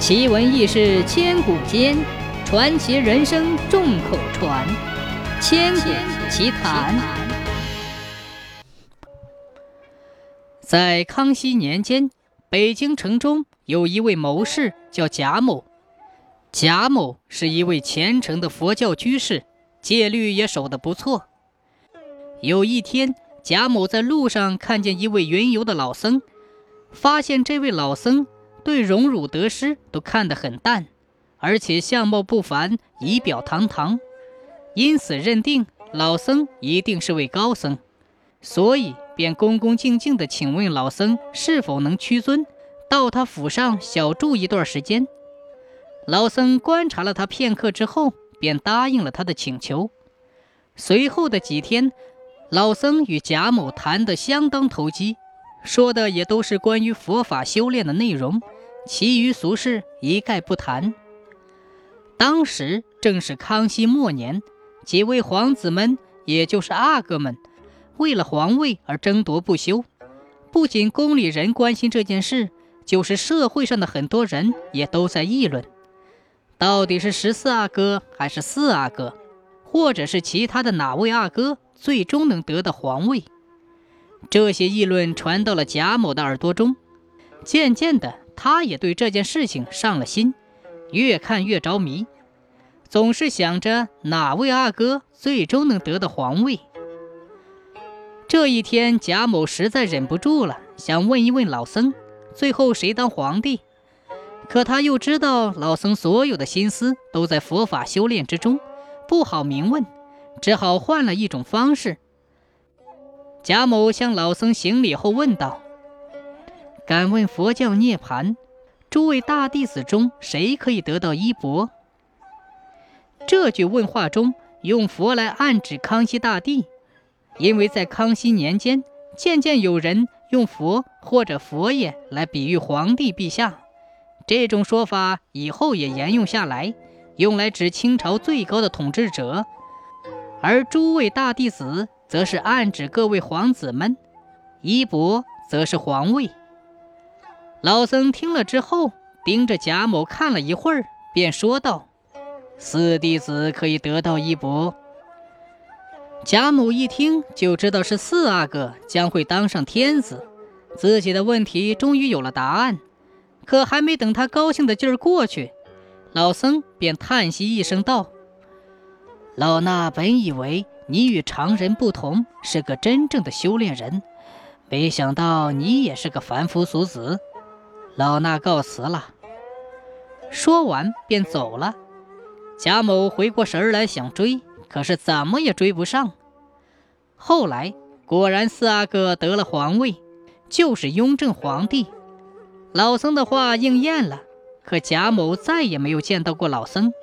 奇闻异事千古间，传奇人生众口传。千古奇谈。在康熙年间，北京城中有一位谋士叫贾某。贾某是一位虔诚的佛教居士，戒律也守得不错。有一天，贾某在路上看见一位云游的老僧，发现这位老僧对荣辱得失都看得很淡，而且相貌不凡，仪表堂堂，因此认定老僧一定是位高僧，所以便恭恭敬敬地请问老僧是否能屈尊，到他府上小住一段时间。老僧观察了他片刻之后，便答应了他的请求。随后的几天，老僧与贾某谈得相当投机，说的也都是关于佛法修炼的内容，其余俗事一概不谈。当时正是康熙末年，几位皇子们，也就是阿哥们，为了皇位而争夺不休。不仅宫里人关心这件事，就是社会上的很多人也都在议论。到底是十四阿哥还是四阿哥，或者是其他的哪位阿哥最终能得到皇位？这些议论传到了贾某的耳朵中，渐渐的，他也对这件事情上了心，越看越着迷，总是想着哪位阿哥最终能得到皇位。这一天，贾某实在忍不住了，想问一问老僧，最后谁当皇帝？可他又知道老僧所有的心思都在佛法修炼之中，不好明问，只好换了一种方式。贾某向老僧行礼后问道：“敢问佛教涅槃，诸位大弟子中谁可以得到衣钵？”这句问话中用佛来暗指康熙大帝，因为在康熙年间，渐渐有人用佛或者佛爷来比喻皇帝陛下。这种说法以后也沿用下来，用来指清朝最高的统治者，而诸位大弟子则是暗指各位皇子们，衣钵则是皇位。老僧听了之后，盯着贾某看了一会儿，便说道：“四弟子可以得到衣钵。”贾某一听就知道是四阿哥将会当上天子，自己的问题终于有了答案。可还没等他高兴的劲儿过去，老僧便叹息一声道：“老衲本以为你与常人不同，是个真正的修炼人，没想到你也是个凡夫俗子。老衲告辞了。”说完便走了。贾某回过神来想追，可是怎么也追不上。后来果然四阿哥得了皇位，就是雍正皇帝。老僧的话应验了，可贾某再也没有见到过老僧。